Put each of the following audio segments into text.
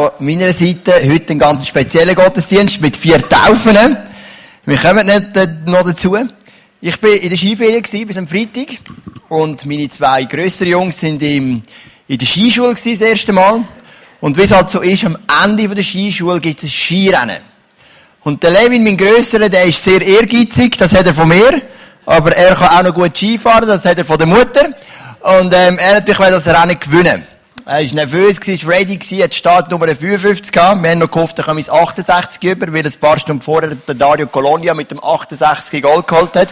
von meiner Seite heute einen ganz speziellen Gottesdienst mit vier Taufen. Wir kommen nicht noch dazu. Ich bin in der Skiferie bis am Freitag und meine zwei grösseren Jungs sind im, in der Skischule das erste Mal. Und wie es halt so ist, am Ende der Skischule gibt es ein Skirennen. Und der Levin, mein Grösserer, der ist sehr ehrgeizig, das hat er von mir. Aber er kann auch noch gut Skifahren, das hat er von der Mutter. Und ähm, er natürlich will das Rennen gewinnen. Er war nervös, war ready, hat Startnummer 55 gehabt. Wir haben noch gehofft, er komme ins 68 über, weil ein paar Stunden vorher der Dario Colonia mit dem 68 Gold geholt hat.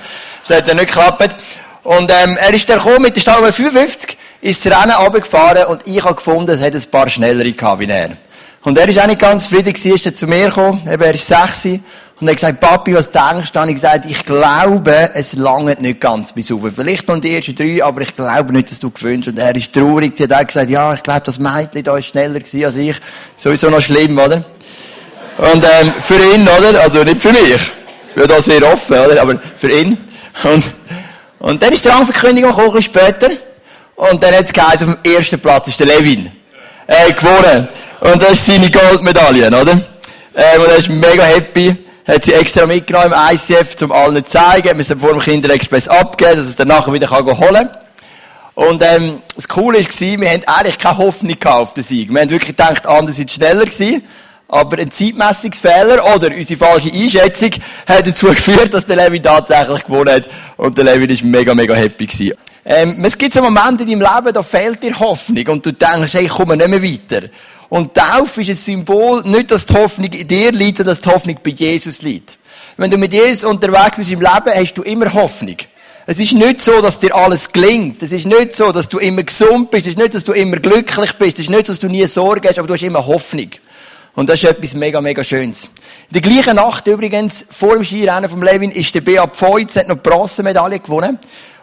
Das hat dann nicht geklappt. Und ähm, er ist dann gekommen mit der Startnummer 55, ist das Rennen runtergefahren und ich habe gefunden, es hat ein paar schnellere gehabt wie er. Und er ist auch nicht ganz zufrieden gewesen, ist dann zu mir gekommen, eben, er ist sechs, und er hat gesagt, Papi, was denkst du? Und ich gesagt, ich glaube, es langt nicht ganz bis auf. Vielleicht noch die ersten drei, aber ich glaube nicht, dass du gewünscht. Und er ist traurig. Sie hat auch gesagt, ja, ich glaube, das Mädchen da ist schneller gewesen als ich. Sowieso noch schlimm, oder? Und, ähm, für ihn, oder? Also nicht für mich. Ich bin da sehr offen, oder? Aber für ihn. Und, und dann ist die Rangverkündigung gekommen, ein bisschen später. Und dann hat es geheißen, auf dem ersten Platz ist der Levin. Er hat gewonnen. Und das ist seine Goldmedaille, oder? Ähm, und er ist mega happy hat sie extra mitgenommen im ICF, um allen zu zeigen, wir es vor dem Kinderexpress abgeben, dass es dann nachher wieder kann holen kann. Und, ähm, das Coole war, wir haben eigentlich keine Hoffnung auf den Sieg. Wir haben wirklich gedacht, andere sind schneller gewesen. Aber ein Zeitmessungsfehler oder unsere falsche Einschätzung hat dazu geführt, dass der Levin tatsächlich gewonnen hat. Und der Levin ist mega, mega happy gewesen. Ähm, es gibt so Momente in deinem Leben, da fehlt dir Hoffnung und du denkst, hey, ich komme nicht mehr weiter. Und Taufe ist ein Symbol, nicht, dass die Hoffnung in dir liegt, sondern dass die Hoffnung bei Jesus liegt. Wenn du mit Jesus unterwegs bist im Leben, hast du immer Hoffnung. Es ist nicht so, dass dir alles gelingt. Es ist nicht so, dass du immer gesund bist. Es ist nicht, dass du immer glücklich bist. Es ist nicht, dass du nie Sorge hast, aber du hast immer Hoffnung. Und das ist etwas mega, mega Schönes. In der gleichen Nacht übrigens, vor dem Skirennen vom Levin, ist der Beat Pfeutz, hat noch die Bronzemedaille gewonnen.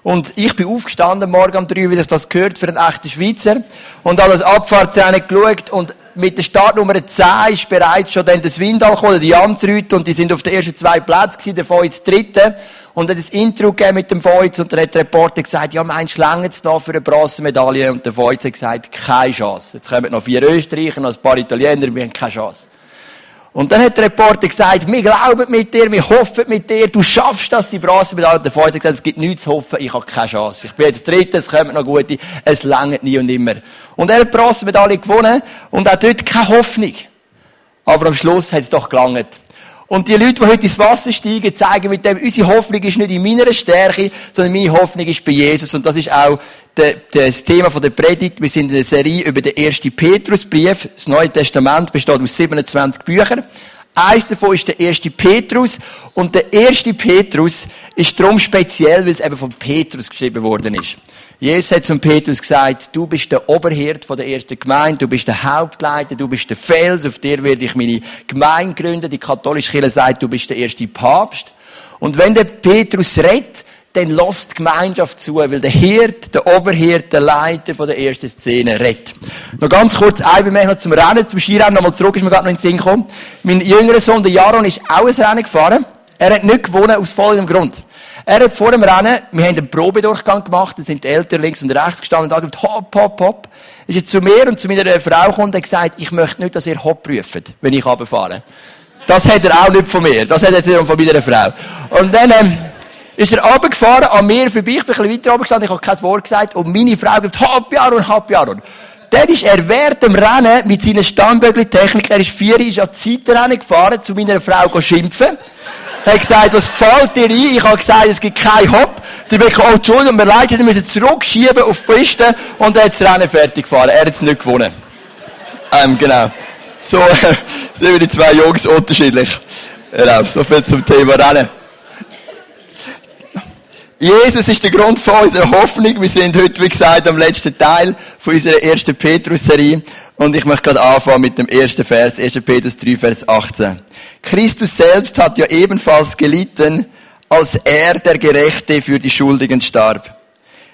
Und ich bin aufgestanden morgen um drei, wie sich das gehört für einen echten Schweizer. Und habe das Abfahrtrennen geschaut und mit der Startnummer 10 ist bereits schon dann der Swindal gekommen, die Jansrüte, und die sind auf den ersten zwei Plätzen gewesen, der Feuz dritte. Und hat ein Intro gegeben mit dem Feuz, und dann hat der Reporter gesagt, ja, meinst du, längt's noch für eine Bronzemedaille? Und der Feuz hat gesagt, keine Chance. Jetzt kommen noch vier Österreicher, noch ein paar Italiener, wir haben keine Chance. Und dann hat der Reporter gesagt, wir glauben mit dir, wir hoffen mit dir, du schaffst das, die Bronzemedaille. Der Vater hat gesagt, es gibt nichts zu hoffen, ich habe keine Chance. Ich bin jetzt Dritter, es kommen noch gute, es langt nie und nimmer. Und er hat die Bronzemedaille gewonnen und hat dort keine Hoffnung. Aber am Schluss hat es doch gelangt. Und die Leute, die heute ins Wasser steigen, zeigen mit dem, unsere Hoffnung ist nicht in meiner Stärke, sondern meine Hoffnung ist bei Jesus. Und das ist auch das Thema der Predigt. Wir sind in der Serie über den ersten Petrusbrief. Das Neue Testament besteht aus 27 Büchern. Eins davon ist der erste Petrus. Und der erste Petrus ist darum speziell, weil es eben von Petrus geschrieben worden ist. Jesus hat zum Petrus gesagt, du bist der Oberhirt der ersten Gemeinde, du bist der Hauptleiter, du bist der Fels, auf dir werde ich meine Gemeinde gründen. Die katholische Kirche sagt, du bist der erste Papst. Und wenn der Petrus redet, dann lässt die Gemeinschaft zu, weil der Hirt, der Oberhirt, der Leiter der ersten Szene redet. Noch ganz kurz ein noch zum Rennen, zum Skirennen, nochmal zurück, ist mir gerade noch in den Sinn gekommen. Mein jüngerer Sohn, der Jaron, ist auch ein Rennen gefahren. Er hat nicht gewonnen, aus folgendem Grund. Er hat vor dem Rennen, wir haben einen Probedurchgang gemacht, da sind die Eltern links und rechts gestanden und gesagt, hopp, hopp, hopp. Ist jetzt zu mir und zu meiner Frau gekommen und hat gesagt, ich möchte nicht, dass ihr hopp prüft, wenn ich runterfahre. Das hat er auch nicht von mir. Das hat er jetzt von meiner Frau. Und dann, ähm, ist er runtergefahren, an mir vorbei, ich bin ein bisschen weiter runtergestanden, ich habe kein Wort gesagt, und meine Frau gesagt, hopp, Jaron, hopp, Jaron. Dann ist er während dem Rennen mit seiner Stammbögli-Technik, er ist vier, ist an Zeitrennen gefahren, zu meiner Frau schimpfen hat gesagt, was fällt dir ein? Ich habe gesagt, es gibt keinen Hopp. Der bin oh, Entschuldigung, wir leid, wir müssen zurückschieben auf die Piste und er hat das Rennen fertig gefahren. Er hat es nicht gewonnen. Ähm, genau. So, sind wir die zwei Jungs unterschiedlich. Genau, so viel zum Thema Rennen. Jesus ist der Grund von unserer Hoffnung. Wir sind heute, wie gesagt, am letzten Teil von unserer ersten Petrus-Serie. Und ich möchte gerade anfangen mit dem ersten Vers, 1. Petrus 3, Vers 18. Christus selbst hat ja ebenfalls gelitten, als er, der Gerechte, für die Schuldigen starb.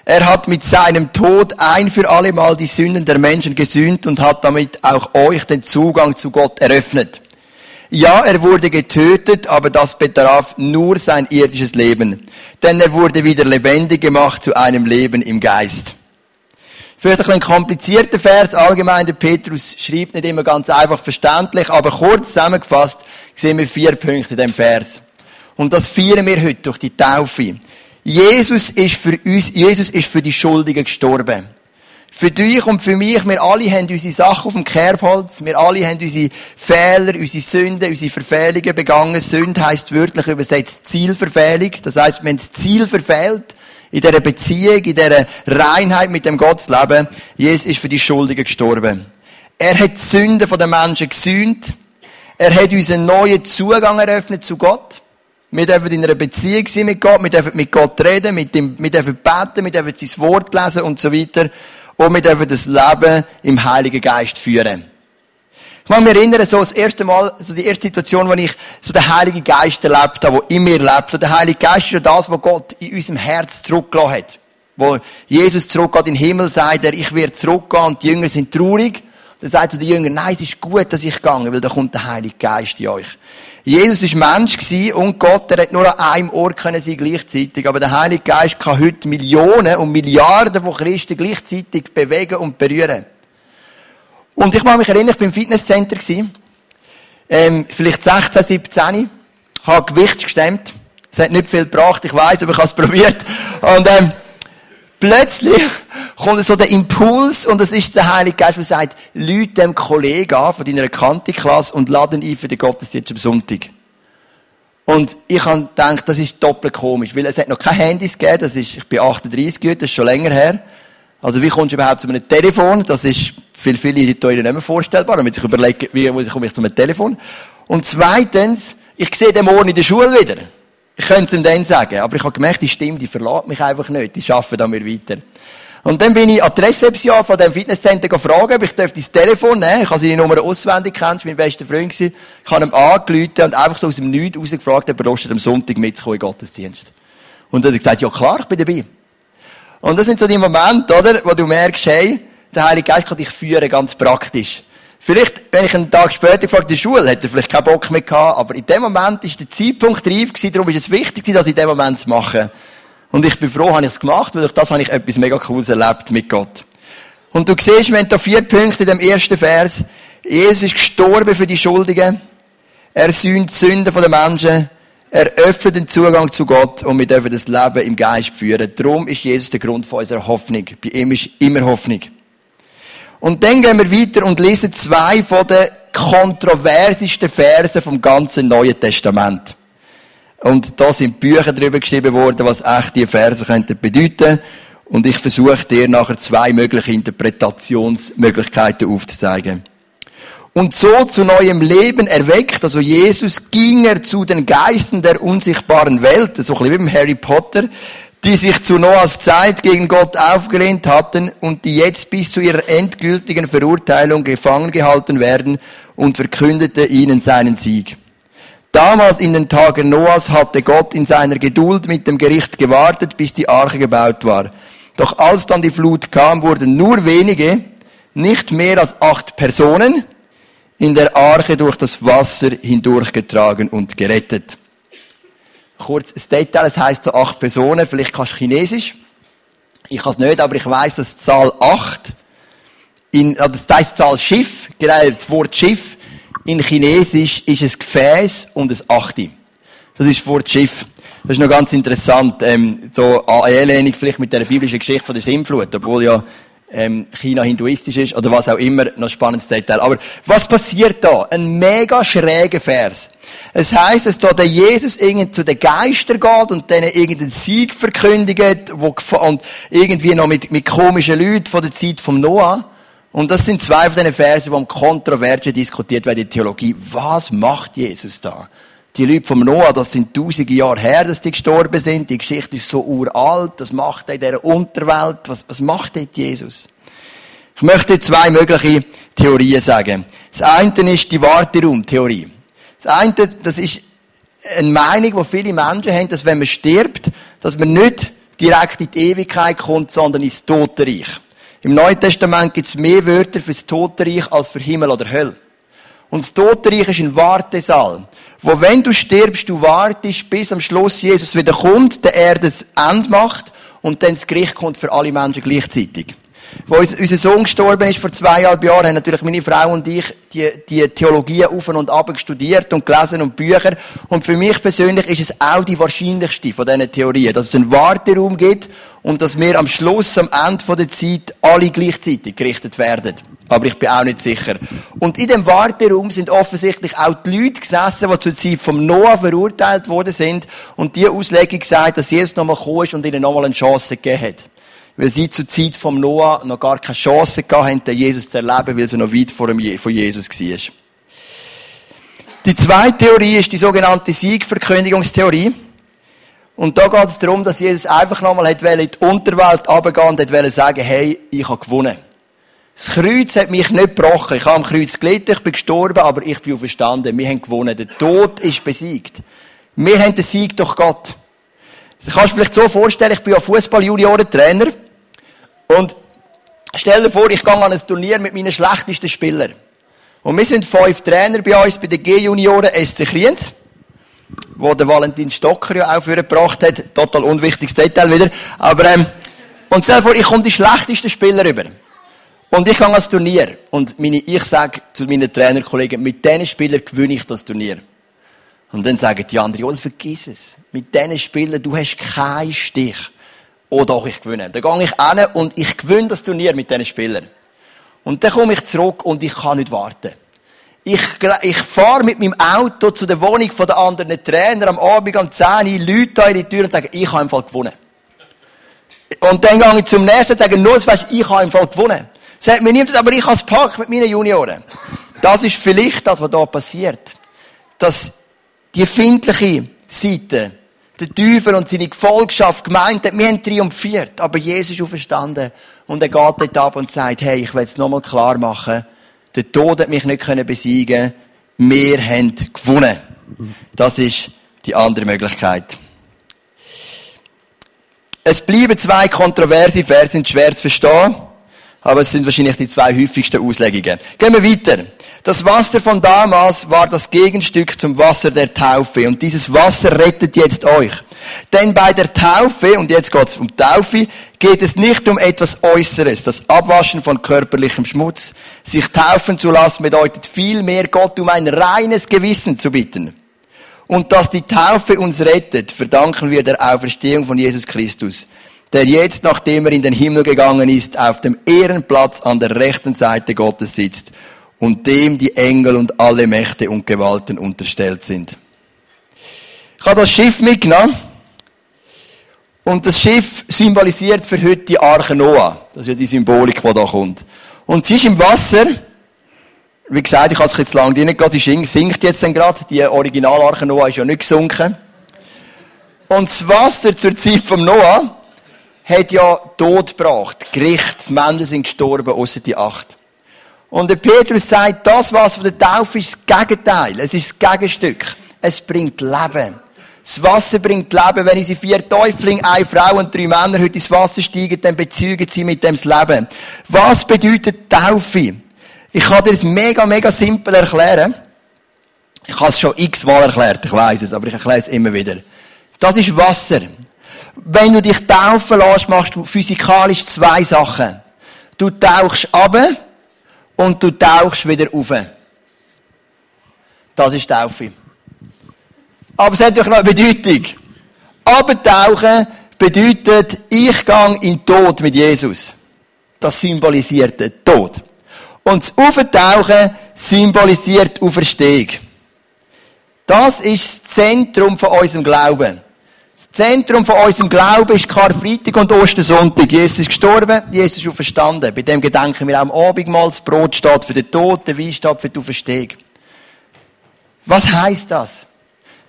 Er hat mit seinem Tod ein für allemal die Sünden der Menschen gesühnt und hat damit auch euch den Zugang zu Gott eröffnet. Ja, er wurde getötet, aber das betraf nur sein irdisches Leben. Denn er wurde wieder lebendig gemacht zu einem Leben im Geist. Vielleicht ein, komplizierter Vers. Allgemein, der Petrus schreibt nicht immer ganz einfach verständlich, aber kurz zusammengefasst sehen wir vier Punkte in dem Vers. Und das feiern wir heute durch die Taufe. Jesus ist für uns, Jesus ist für die Schuldigen gestorben. Für dich und für mich, wir alle haben unsere Sachen auf dem Kerbholz, wir alle haben unsere Fehler, unsere Sünden, unsere Verfehlungen begangen. Sünde heisst wörtlich übersetzt Zielverfehlung. Das heisst, haben das Ziel verfehlt in dieser Beziehung, in dieser Reinheit mit dem Gottsleben. Jesus ist für die Schuldigen gestorben. Er hat die Sünden der Menschen gesühnt. Er hat uns einen neuen Zugang eröffnet zu Gott. Wir dürfen in einer Beziehung sein mit Gott, wir dürfen mit Gott reden, mit ihm, wir dürfen beten, wir dürfen sein Wort lesen und so weiter. Und wir dürfen das Leben im Heiligen Geist führen. Ich mag mich erinnern, so das erste Mal, so die erste Situation, wo ich so den Heiligen Geist erlebt habe, der in mir lebt. Und der Heilige Geist ist ja das, was Gott in unserem Herz zurückgelassen hat. Wo Jesus zurückgeht in den Himmel, sagt er, ich werde zurückgehen und die Jünger sind traurig. Dann sagt zu den Jüngern, nein, es ist gut, dass ich gegangen, weil da kommt der Heilige Geist in euch. Jesus war Mensch und Gott, er hat nur an einem Ort können sein gleichzeitig. Aber der Heilige Geist kann heute Millionen und Milliarden von Christen gleichzeitig bewegen und berühren. Und ich mag mich erinnern, ich war im Fitnesscenter, ähm, vielleicht 16, 17, habe Gewicht gestemmt. Es hat nicht viel gebracht, ich weiß, aber ich habe es probiert. Und ähm, plötzlich kommt so der Impuls und es ist der Heilige Geist, der sagt, Leute dem Kollegen an von deiner Kantiklasse und laden ihn für den Gottesdienst am Sonntag. Und ich habe gedacht, das ist doppelt komisch, weil es hat noch keine Handys gegeben, das ist, ich bin 38, das ist schon länger her. Also wie kommst du überhaupt zu einem Telefon? Das ist für viele Leute nicht mehr vorstellbar, damit sich überlegen, wie komme ich zu einem Telefon? Und zweitens, ich sehe den morgen in der Schule wieder. Ich könnte es ihm dann sagen, aber ich habe gemerkt, die Stimme, die verlässt mich einfach nicht, die arbeiten da mir weiter. Und dann bin ich an die Rezeption von dem Fitnesscenter gefragt, ob ich das Telefon nehmen Ich habe seine Nummer auswendig kennt, mein bester Freund. Ich habe ihm angerufen und einfach so aus dem Nichts rausgefragt, ob er am Sonntag mitzukommen in Gottesdienst. Und er hat gesagt, ja klar, ich bin dabei. Und das sind so die Momente, oder, wo du merkst, hey, der Heilige Geist kann dich führen, ganz praktisch. Vielleicht, wenn ich einen Tag später vor der Schule hätte er vielleicht keinen Bock mehr gehabt, aber in dem Moment ist der Zeitpunkt reif gewesen, darum ist es wichtig, das in dem Moment zu machen. Und ich bin froh, habe ich es gemacht, weil durch das habe ich etwas mega Cooles erlebt mit Gott. Und du siehst, wir haben da vier Punkte in dem ersten Vers. Jesus ist gestorben für die Schuldigen. Er sühnt die Sünden der Menschen. Er öffnet den Zugang zu Gott und wir dürfen das Leben im Geist führen. Darum ist Jesus der Grund von unserer Hoffnung. Bei ihm ist immer Hoffnung. Und dann gehen wir weiter und lesen zwei von den kontroversesten Versen vom ganzen Neuen Testament. Und da sind Bücher darüber geschrieben worden, was echt die Verse könnten bedeuten. Und ich versuche dir nachher zwei mögliche Interpretationsmöglichkeiten aufzuzeigen und so zu neuem Leben erweckt. Also Jesus ging er zu den Geistern der unsichtbaren Welt, so ein bisschen wie beim Harry Potter, die sich zu Noahs Zeit gegen Gott aufgelehnt hatten und die jetzt bis zu ihrer endgültigen Verurteilung gefangen gehalten werden und verkündete ihnen seinen Sieg. Damals in den Tagen Noahs hatte Gott in seiner Geduld mit dem Gericht gewartet, bis die Arche gebaut war. Doch als dann die Flut kam, wurden nur wenige, nicht mehr als acht Personen, in der Arche durch das Wasser hindurchgetragen und gerettet. Kurz ein Detail, es heisst so acht Personen, vielleicht kannst du Chinesisch. Ich kann es nicht, aber ich weiß, dass Zahl acht, in, also das heisst Zahl Schiff, genau, das Wort Schiff, in Chinesisch ist es Gefäß und ein Achte. Das ist das Wort Schiff. Das ist noch ganz interessant, ähm, so Anlehnung vielleicht mit der biblischen Geschichte von der Sintflut, obwohl ja ähm, China hinduistisch ist oder was auch immer, noch spannendes Detail. Aber was passiert da? Ein mega schräger Vers. Es heißt, dass da der Jesus irgendwie zu den Geistern geht und denen irgendeinen Sieg verkündigt wo, und irgendwie noch mit, mit komischen Leuten von der Zeit vom Noah. Und das sind zwei von diesen Versen, die am Kontroversen diskutiert werden in der Theologie. Was macht Jesus da? Die Leute vom Noah, das sind tausende Jahre her, dass die gestorben sind. Die Geschichte ist so uralt. Das macht er in dieser Unterwelt. Was, was macht dort Jesus? Ich möchte zwei mögliche Theorien sagen. Das eine ist die Warteraum-Theorie. Das eine, das ist eine Meinung, die viele Menschen haben, dass wenn man stirbt, dass man nicht direkt in die Ewigkeit kommt, sondern ins Totenreich. Im Neuen Testament gibt es mehr Wörter für das Totenreich als für Himmel oder Hölle. Und das Totenreich ist ein Wartesaal wo wenn du stirbst, du wartest, bis am Schluss Jesus wieder kommt, der er das Ende macht und dann das Gericht kommt für alle Menschen gleichzeitig. Wo unser Sohn gestorben ist vor zweieinhalb Jahren, haben natürlich meine Frau und ich die, die Theologie auf und ab studiert und gelesen und Bücher. Und für mich persönlich ist es auch die wahrscheinlichste von diesen Theorien, dass es einen Warteraum gibt und dass wir am Schluss, am Ende der Zeit, alle gleichzeitig gerichtet werden. Aber ich bin auch nicht sicher. Und in dem Warteraum sind offensichtlich auch die Leute gesessen, die zur Zeit vom Noah verurteilt worden sind und die Auslegung gesagt, dass Jesus nochmal gekommen ist und ihnen nochmal eine Chance gegeben hat. Weil sie zur Zeit vom Noah noch gar keine Chance haben, den Jesus zu erleben, weil sie noch weit vor Jesus war. Die zweite Theorie ist die sogenannte Siegverkündigungstheorie. Und da geht es darum, dass Jesus einfach nochmal in die Unterwelt runtergehen und wollte sagen, hey, ich habe gewonnen. Das Kreuz hat mich nicht gebrochen. Ich habe am Kreuz gelitten, ich bin gestorben, aber ich bin auferstanden. Wir haben gewonnen. Der Tod ist besiegt. Wir haben den Sieg durch Gott. Du kannst dir vielleicht so vorstellen, ich bin ja Fußball-Junioren-Trainer. Und stell dir vor, ich gehe an ein Turnier mit meinen schlechtesten Spielern. Und wir sind fünf Trainer bei uns, bei den G-Junioren SC Kriens wo der Valentin Stocker ja auch vorgebracht hat. Total unwichtiges Detail wieder. Aber, ähm, und stell dir vor, ich komme die schlechtesten Spieler über. Und ich gehe ans Turnier. Und meine, ich sage zu meinen Trainerkollegen, mit diesen Spielern gewinne ich das Turnier. Und dann sagen die anderen, oh, vergiss es. Mit diesen Spielern, du hast keinen Stich. Oh doch, ich gewinne. Dann gehe ich hin und ich gewinne das Turnier mit diesen Spielern. Und dann komme ich zurück und ich kann nicht warten. Ich, ich fahre mit meinem Auto zu der Wohnung der anderen Trainer am Abend um 10 Uhr, Leute in die Tür und sagen, ich habe im Fall gewonnen. Und dann gehe ich zum nächsten und sage, nur, das weißt, ich habe im Fall gewonnen. Sagt mir niemand, aber ich habe es gepackt mit meinen Junioren. Das ist vielleicht das, was da passiert. Dass die findliche Seite, der Teufel und seine Gefolgschaft gemeint hat, wir haben triumphiert, aber Jesus ist auferstanden und er geht dort ab und sagt, hey, ich will es nochmal klar machen, der Tod hat mich nicht besiegen Wir haben gewonnen. Das ist die andere Möglichkeit. Es bleiben zwei kontroverse Verse, sind schwer zu verstehen, aber es sind wahrscheinlich die zwei häufigsten Auslegungen. Gehen wir weiter. Das Wasser von damals war das Gegenstück zum Wasser der Taufe und dieses Wasser rettet jetzt euch. Denn bei der Taufe, und jetzt geht es um Taufe, geht es nicht um etwas Äußeres, das Abwaschen von körperlichem Schmutz. Sich taufen zu lassen bedeutet vielmehr, Gott um ein reines Gewissen zu bitten. Und dass die Taufe uns rettet, verdanken wir der Auferstehung von Jesus Christus, der jetzt, nachdem er in den Himmel gegangen ist, auf dem Ehrenplatz an der rechten Seite Gottes sitzt und dem die Engel und alle Mächte und Gewalten unterstellt sind. Ich habe das Schiff mitgenommen. Und das Schiff symbolisiert für heute die Arche Noah. Das ist ja die Symbolik, die da kommt. Und sie ist im Wasser. Wie gesagt, ich habe es jetzt lange drin gelassen. Die sinkt jetzt dann gerade. Die Originalarche Noah ist ja nicht gesunken. Und das Wasser zur Zeit vom Noah hat ja Tod gebracht. Gericht. Die Menschen sind gestorben, außer die acht. Und der Petrus sagt, das, was von der Taufe ist, das Gegenteil. Es ist das Gegenstück. Es bringt Leben. Das Wasser bringt Leben. Wenn unsere vier Täuflinge, eine Frau und drei Männer heute ins Wasser steigen, dann bezeugen sie mit dem das Leben. Was bedeutet Taufe? Ich kann dir das mega, mega simpel erklären. Ich habe es schon x-mal erklärt, ich weiß es, aber ich erkläre es immer wieder. Das ist Wasser. Wenn du dich taufen lässt, machst du physikalisch zwei Sachen. Du tauchst ab und du tauchst wieder auf. Das ist Taufe. Aber es hat doch noch eine Bedeutung. Abtauchen bedeutet, ich gehe in den Tod mit Jesus. Das symbolisiert den Tod. Und das Auftauchen symbolisiert Auferstehung. Das ist das Zentrum von unserem Glauben. Zentrum von unserem Glauben ist Karfreitag und Ostersonntag. Jesus ist gestorben, Jesus ist auferstanden. Bei dem gedenken wir auch am Abendmahl, das Brot steht für den Tod, der Wein steht für die Auferstehung. Was heißt das?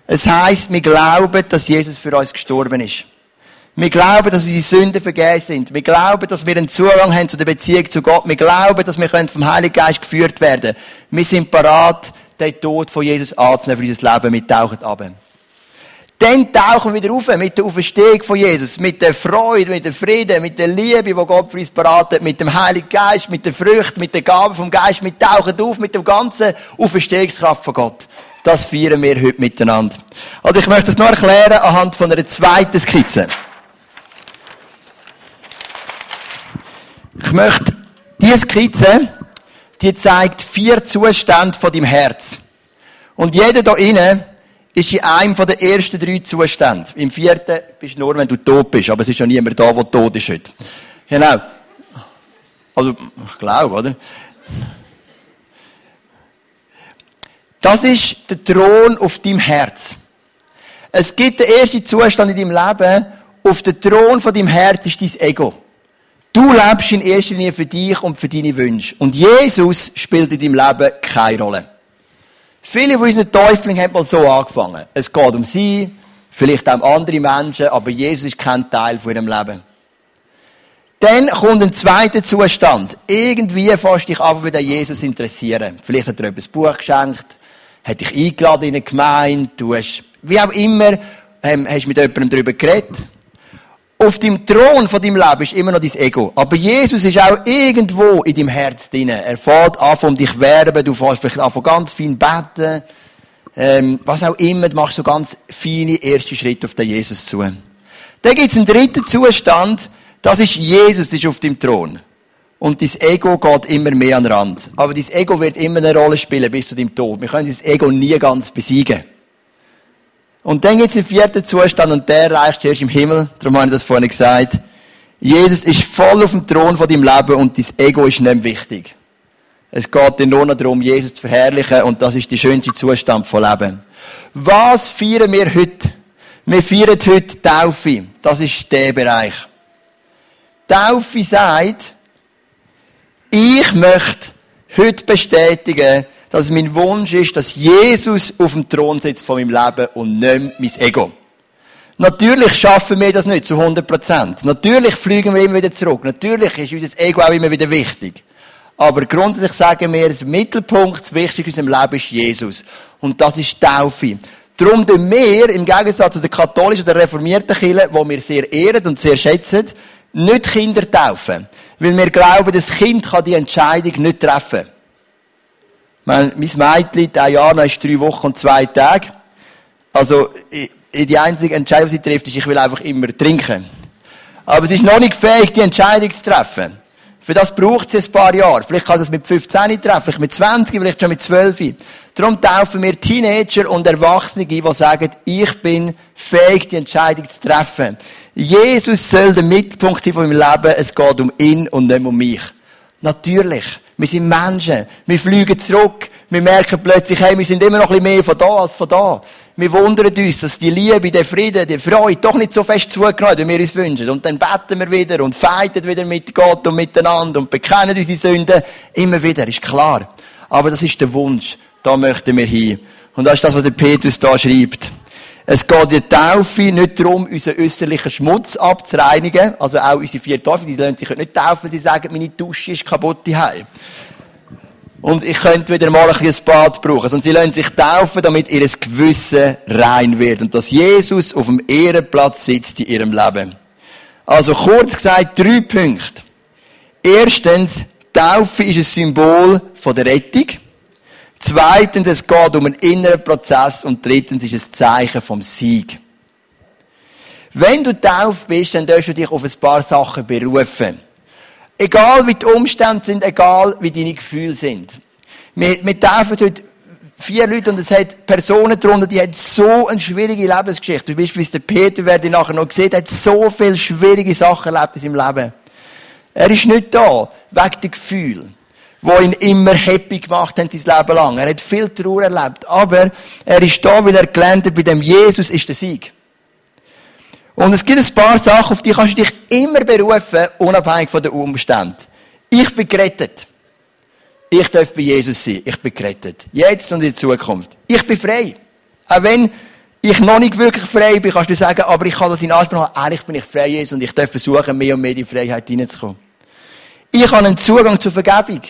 Es heißt, wir glauben, dass Jesus für uns gestorben ist. Wir glauben, dass unsere Sünden vergeben sind. Wir glauben, dass wir einen Zugang haben zu der Beziehung zu Gott. Wir glauben, dass wir vom Heiligen Geist geführt werden Wir sind parat, den Tod von Jesus anzunehmen für unser Leben. Wir tauchen ab. Dann tauchen wir wieder auf mit der Auferstehung von Jesus, mit der Freude, mit der Frieden, mit der Liebe, die Gott für uns parat hat, mit dem Heiligen Geist, mit der Frucht, mit der Gabe vom Geist. Wir tauchen auf mit der ganzen Auferstehungskraft von Gott. Das feiern wir heute miteinander. Also ich möchte es nur erklären anhand von einer zweiten Skizze. Ich möchte diese Skizze, die zeigt vier Zustände von deinem Herz. Und jeder da innen ist in einem von den ersten drei Zuständen. Im vierten bist du nur, wenn du tot bist. Aber es ist ja niemand da, der tot ist heute. Genau. Also, ich glaube, oder? Das ist der Thron auf deinem Herz. Es gibt den ersten Zustand in deinem Leben. Auf dem Thron von deinem Herz ist dein Ego. Du lebst in erster Linie für dich und für deine Wünsche. Und Jesus spielt in deinem Leben keine Rolle. Viele von unseren Teufeln haben mal so angefangen. Es geht um sie, vielleicht auch um andere Menschen, aber Jesus ist kein Teil von ihrem Leben. Dann kommt ein zweiter Zustand. Irgendwie fast dich einfach für den Jesus interessieren. Vielleicht hat er etwas Buch geschenkt, hat dich eingeladen in eine Gemeinde, du hast, wie auch immer, ähm, hast mit jemandem darüber geredet. Auf dem Thron von deinem Leben ist immer noch dein Ego. Aber Jesus ist auch irgendwo in deinem Herz drin. Er fährt an von dich werben, du fährst vielleicht an ganz fein beten, ähm, was auch immer, du machst so ganz feine erste Schritte auf den Jesus zu. Dann gibt es einen dritten Zustand, das ist Jesus, das ist auf dem Thron. Und dein Ego geht immer mehr an den Rand. Aber dein Ego wird immer eine Rolle spielen bis zu deinem Tod. Wir können das Ego nie ganz besiegen. Und dann gibt es den vierten Zustand und der reicht erst im Himmel. Darum habe ich das vorhin gesagt. Jesus ist voll auf dem Thron von deinem Leben und dein Ego ist nicht wichtig. Es geht dir nur noch darum, Jesus zu verherrlichen und das ist der schönste Zustand von Leben. Was feiern wir heute? Wir feiern heute Taufe. Das ist der Bereich. Taufe sagt, ich möchte heute bestätigen, dass mein Wunsch ist, dass Jesus auf dem Thron sitzt von meinem Leben und nicht mein Ego. Natürlich schaffen wir das nicht zu 100 Prozent. Natürlich fliegen wir immer wieder zurück. Natürlich ist unser Ego auch immer wieder wichtig. Aber grundsätzlich sagen wir, der Mittelpunkt, das Wichtigste in unserem Leben ist Jesus. Und das ist Taufe. Darum tun wir, im Gegensatz zu der katholischen oder reformierten Kirche, die wir sehr ehren und sehr schätzen, nicht Kinder taufen. Weil wir glauben, das Kind kann die Entscheidung nicht treffen. Mein, mein Mädchen, der Jana, ist drei Wochen und zwei Tage. Also, die einzige Entscheidung, die sie trifft, ist, ich will einfach immer trinken. Aber sie ist noch nicht fähig, die Entscheidung zu treffen. Für das braucht sie ein paar Jahre. Vielleicht kann sie es mit 15 treffen, vielleicht mit 20, vielleicht schon mit 12. Darum taufen wir Teenager und Erwachsene, die sagen, ich bin fähig, die Entscheidung zu treffen. Jesus soll der Mittelpunkt sein von meinem Leben. Es geht um ihn und nicht um mich. Natürlich. Wir sind Menschen. Wir fliegen zurück. Wir merken plötzlich, hey, wir sind immer noch ein bisschen mehr von da als von da. Wir wundern uns, dass die Liebe, der Friede, die Freude doch nicht so fest zugenommen wie wir uns wünschen. Und dann beten wir wieder und feiten wieder mit Gott und miteinander und bekennen unsere Sünden. Immer wieder, ist klar. Aber das ist der Wunsch. Da möchten wir hin. Und das ist das, was der Petrus da schreibt. Es geht in der Taufe nicht darum, unseren äußerlichen Schmutz abzureinigen. Also auch unsere vier Taufe, die lassen sich nicht taufen, die sagen, meine Dusche ist kaputt daheim. Und ich könnte wieder mal ein bisschen Bad brauchen. Und sie lassen sich taufen, damit ihr Gewissen rein wird. Und dass Jesus auf dem Ehrenplatz sitzt in ihrem Leben. Also kurz gesagt, drei Punkte. Erstens, Taufe ist ein Symbol von der Rettung. Zweitens, es geht um einen inneren Prozess. Und drittens ist es ein Zeichen vom Sieg. Wenn du tauft bist, dann darfst du dich auf ein paar Sachen berufen. Egal wie die Umstände sind, egal wie deine Gefühle sind. Wir, wir taufen heute vier Leute und es hat Personen darunter, die haben so eine schwierige Lebensgeschichte. Wie der Peter, werde ich nachher noch gesehen, hat so viele schwierige Sachen erlebt in seinem Leben. Er ist nicht da, wegen der Gefühle wo ihn immer happy gemacht haben, sein Leben lang. Er hat viel Trauer erlebt. Aber er ist da, weil er gelernt hat, bei dem Jesus ist der Sieg. Und es gibt ein paar Sachen, auf die kannst du dich immer berufen, unabhängig von den Umständen. Ich bin gerettet. Ich darf bei Jesus sein. Ich bin gerettet. Jetzt und in Zukunft. Ich bin frei. Auch wenn ich noch nicht wirklich frei bin, kannst du sagen, aber ich kann das in Anspruch haben. Eigentlich bin ich frei, Jesus, und ich darf versuchen, mehr und mehr in die Freiheit hineinzukommen. Ich habe einen Zugang zur Vergebung.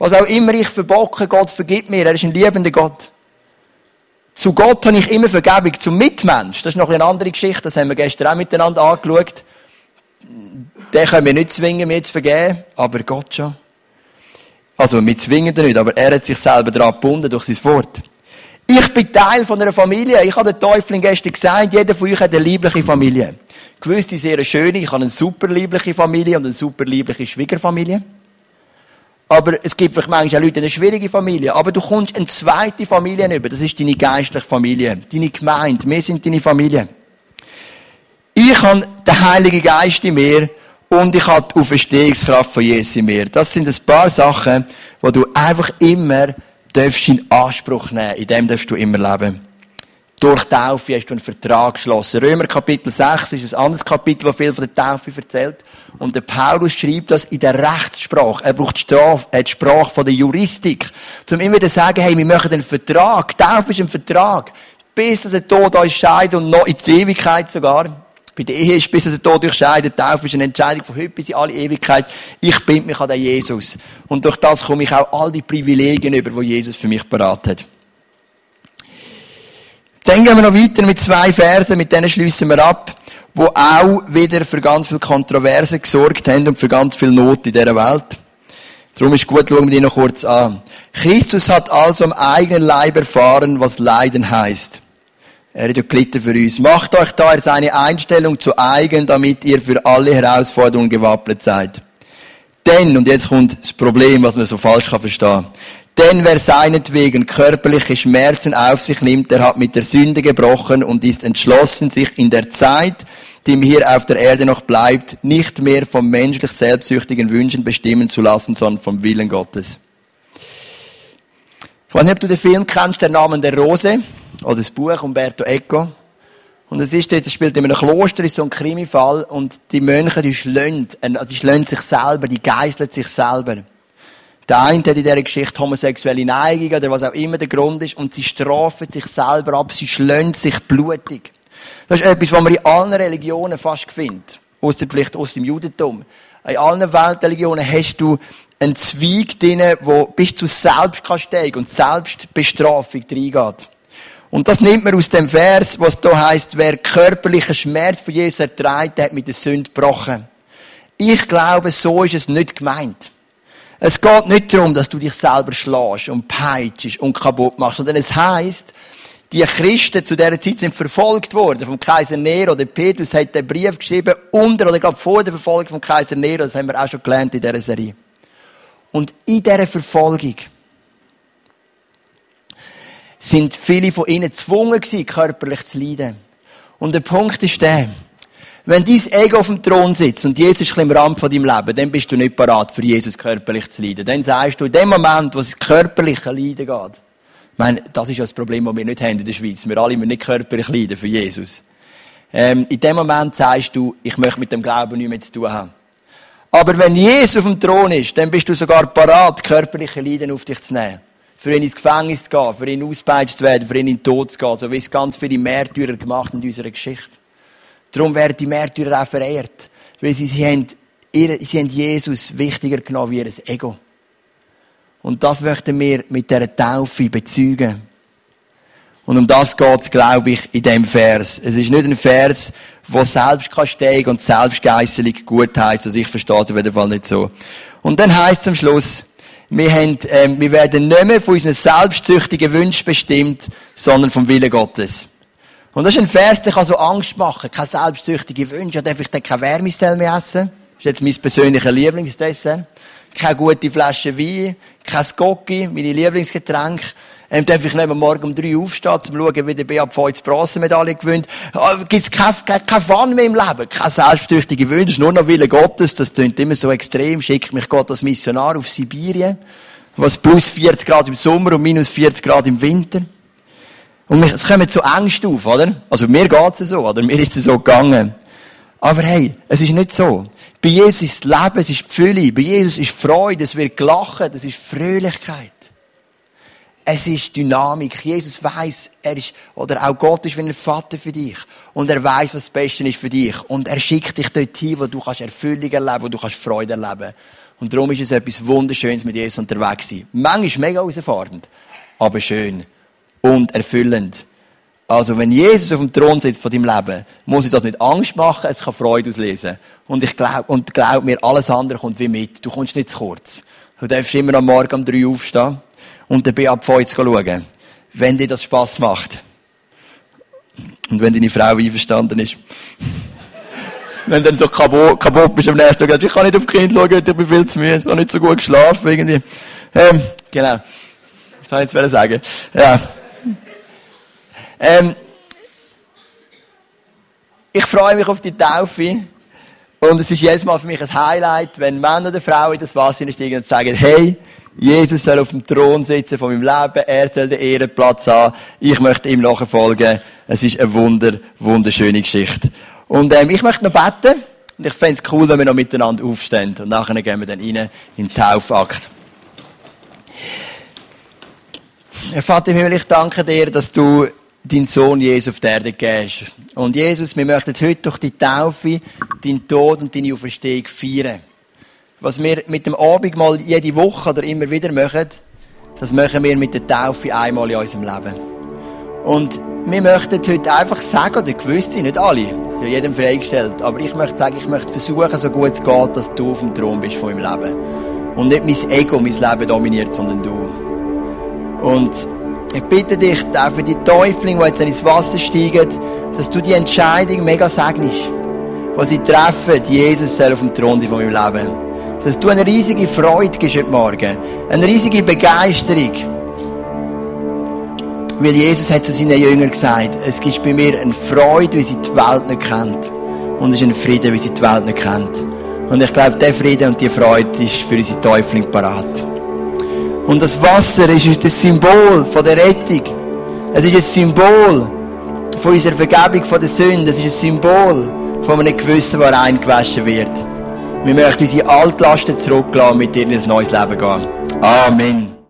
Was auch immer ich verbocke, Gott vergibt mir. Er ist ein liebender Gott. Zu Gott habe ich immer Vergebung. Zum Mitmensch, das ist noch eine andere Geschichte, das haben wir gestern auch miteinander angeschaut. Den können wir nicht zwingen, mir zu vergeben, aber Gott schon. Also, wir zwingen ihn nicht, aber er hat sich selber daran gebunden durch sein Wort. Ich bin Teil von einer Familie. Ich habe den Teufel gestern gesagt, jeder von euch hat eine liebliche Familie. Gewiss, die sehr schöne. Ich habe eine super liebliche Familie und eine super liebliche Schwiegerfamilie. Aber es gibt vielleicht manchmal auch Leute, eine schwierige Familie. Aber du kommst eine zweite Familie über. Das ist deine geistliche Familie. Deine Gemeinde. Wir sind deine Familie. Ich habe den Heiligen Geist in mir und ich habe die Auferstehungskraft von Jesus in mir. Das sind ein paar Sachen, wo du einfach immer in Anspruch nehmen. In dem darfst du immer leben. Durch Taufe hast du einen Vertrag geschlossen. Römer Kapitel 6 ist ein anderes Kapitel, das viel von der Taufe erzählt. Und der Paulus schreibt das in der Rechtssprache. Er braucht die, Sprache, äh, die Sprache von der Juristik. Um immer zu sagen, hey, wir machen einen Vertrag. Taufe ist ein Vertrag. Bis der Tod uns scheidet und noch in die Ewigkeit sogar. Bei der Ehe ist bis der Tod euch scheidet. Taufe ist eine Entscheidung von heute bis in alle Ewigkeit. Ich bind mich an den Jesus. Und durch das komme ich auch all die Privilegien über, die Jesus für mich beraten hat. Dann gehen wir noch weiter mit zwei Versen, mit denen schließen wir ab, wo auch wieder für ganz viel Kontroverse gesorgt haben und für ganz viel Not in dieser Welt. Darum ist gut, schauen wir die noch kurz an. Christus hat also am eigenen Leib erfahren, was Leiden heißt. Er hat ja gelitten für uns. Macht euch daher seine Einstellung zu eigen, damit ihr für alle Herausforderungen gewappnet seid. Denn, und jetzt kommt das Problem, was man so falsch verstehen kann denn wer seinetwegen körperliche Schmerzen auf sich nimmt, der hat mit der Sünde gebrochen und ist entschlossen, sich in der Zeit, die ihm hier auf der Erde noch bleibt, nicht mehr vom menschlich selbstsüchtigen Wünschen bestimmen zu lassen, sondern vom Willen Gottes. Ich weiß nicht, ob du den Film kennst, der Name der Rose, oder das Buch Umberto Eco. Und es ist dort, es spielt in einem Kloster, ist so ein Krimifall, und die Mönche, die schlönt, äh, die schlönt sich selber, die geißeln sich selber. Der eine hat in dieser Geschichte homosexuelle Neigung oder was auch immer der Grund ist und sie strafen sich selber ab, sie schlönt sich blutig. Das ist etwas, was man in allen Religionen fast findet. Ausser vielleicht aus dem Judentum. In allen Weltreligionen hast du einen Zweig drin, wo bis zu Selbstkasteigung und Selbstbestrafung reingeht. Und das nimmt man aus dem Vers, was da heißt, wer körperlichen Schmerz von Jesus erträgt, hat mit der Sünde gebrochen. Ich glaube, so ist es nicht gemeint. Es geht nicht darum, dass du dich selber schlägst und peitschst und kaputt machst, sondern es heißt, die Christen zu dieser Zeit sind verfolgt worden vom Kaiser Nero. Der Petrus hat den Brief geschrieben unter oder gerade vor der Verfolgung vom Kaiser Nero. Das haben wir auch schon gelernt in dieser Serie. Und in dieser Verfolgung sind viele von ihnen gezwungen körperlich zu leiden. Und der Punkt ist der, wenn dein Ego auf dem Thron sitzt und Jesus ist am Rand von deinem Leben, dann bist du nicht parat, für Jesus körperlich zu leiden. Dann sagst du, in dem Moment, wo es körperliche Leiden geht, ich meine, das ist ja das Problem, das wir nicht haben in der Schweiz. Wir alle müssen nicht körperlich leiden für Jesus. Ähm, in dem Moment sagst du, ich möchte mit dem Glauben nichts mehr zu tun haben. Aber wenn Jesus auf dem Thron ist, dann bist du sogar parat, körperliche Leiden auf dich zu nehmen. Für ihn ins Gefängnis zu gehen, für ihn ausgepeitscht zu werden, für ihn in den Tod zu gehen, so wie es ganz viele Märtyrer gemacht in unserer Geschichte. Darum werden die Märtyrer auch verehrt. Weil sie, sie, haben, sie haben Jesus wichtiger genommen wie ihr Ego. Und das möchten wir mit dieser Taufe bezeugen. Und um das geht es, glaube ich, in dem Vers. Es ist nicht ein Vers, wo Selbstkasteigung und Selbstgeißelung gut heißt. Also ich verstehe es auf jeden Fall nicht so. Und dann heißt es am Schluss, wir, haben, äh, wir werden nicht mehr von unseren selbstsüchtigen Wünschen bestimmt, sondern vom Willen Gottes. Und das ist ein Vers, der kann so Angst machen. Keine selbstsüchtige Wünsche. Darf ich dann keine Wärmesell mehr essen? Das ist jetzt mein persönliches Lieblingsdessert. Keine gute Flasche Wein, kein Gocki, meine Lieblingsgetränke. Ähm, darf ich nicht mehr morgen um drei aufstehen, um zu schauen, wie der BAP die Bronzemedaille gewinnt. Oh, gibt's kein, kein, kein Fun mehr im Leben, keine selbstsüchtige Wünsche, nur noch Wille Gottes. Das klingt immer so extrem. Schickt mich Gott als Missionar auf Sibirien, was plus 40 Grad im Sommer und minus 40 Grad im Winter. Und es kommen zu Ängste auf, oder? Also mir geht's so, oder? Mir ist es so gegangen. Aber hey, es ist nicht so. Bei Jesus ist das Leben, es ist die Fülle. Bei Jesus ist Freude, es wird gelachen, es ist Fröhlichkeit. Es ist Dynamik. Jesus weiß, er ist, oder auch Gott ist wie ein Vater für dich. Und er weiß, was das Beste ist für dich. Und er schickt dich dorthin, wo du kannst Erfüllung erleben, wo du kannst Freude erleben. Und darum ist es etwas Wunderschönes mit Jesus unterwegs sein. Manchmal mega herausfordernd, aber schön und erfüllend. Also, wenn Jesus auf dem Thron sitzt von deinem Leben, muss ich das nicht Angst machen, es kann Freude auslesen. Und ich glaube, und glaub mir, alles andere kommt wie mit. Du kommst nicht zu kurz. Du darfst immer am Morgen um drei aufstehen und den BAP zu schauen. wenn dir das Spaß macht. Und wenn deine Frau einverstanden ist. wenn dann so kaputt, kaputt bist am nächsten Tag, ich kann nicht auf Kind schauen, ich bin viel zu müde, ich habe nicht so gut geschlafen, irgendwie. Ähm, genau. Das soll ich jetzt sagen. Ja. Ähm, ich freue mich auf die Taufe. Und es ist jedes Mal für mich ein Highlight, wenn Männer oder Frauen in das Wasser steigen und sagen, hey, Jesus soll auf dem Thron sitzen von meinem Leben, er soll den Ehrenplatz haben, ich möchte ihm nachfolgen. Es ist eine wunder, wunderschöne Geschichte. Und ähm, ich möchte noch beten und ich fände es cool, wenn wir noch miteinander aufstehen und nachher gehen wir dann rein in den Taufakt. Herr Vater im Himmel, ich danke dir, dass du deinen Sohn Jesus auf die Erde gehst. Und Jesus, wir möchten heute durch die Taufe deinen Tod und deine Auferstehung feiern. Was wir mit dem Abendmahl jede Woche oder immer wieder machen, das machen wir mit der Taufe einmal in unserem Leben. Und wir möchten heute einfach sagen, oder gewiss sind nicht alle, das ist ja jedem freigestellt, aber ich möchte sagen, ich möchte versuchen, so gut es geht, dass du auf dem Thron bist von meinem Leben. Und nicht mein Ego mein Leben dominiert, sondern du. Und ich bitte dich auch für die Täuflinge, die jetzt ins Wasser steigen, dass du die Entscheidung mega segnest, was sie treffen, Jesus soll auf dem Thron von meinem Leben. Dass du eine riesige Freude gibst heute Morgen, eine riesige Begeisterung. Weil Jesus hat zu seinen Jüngern gesagt, es gibt bei mir eine Freude, wie sie die Welt nicht kennt. Und es ist ein Frieden, wie sie die Welt nicht kennt. Und ich glaube, der Frieden und die Freude ist für unsere Täuflinge parat. Und das Wasser ist das Symbol von der Rettung. Es ist ein Symbol von unserer Vergebung von der Sünde. Es ist ein Symbol von einem Gewissen, das eingewaschen wird. Wir möchten unsere Altlasten zurücklassen, mit denen ein neues Leben gehen. Amen.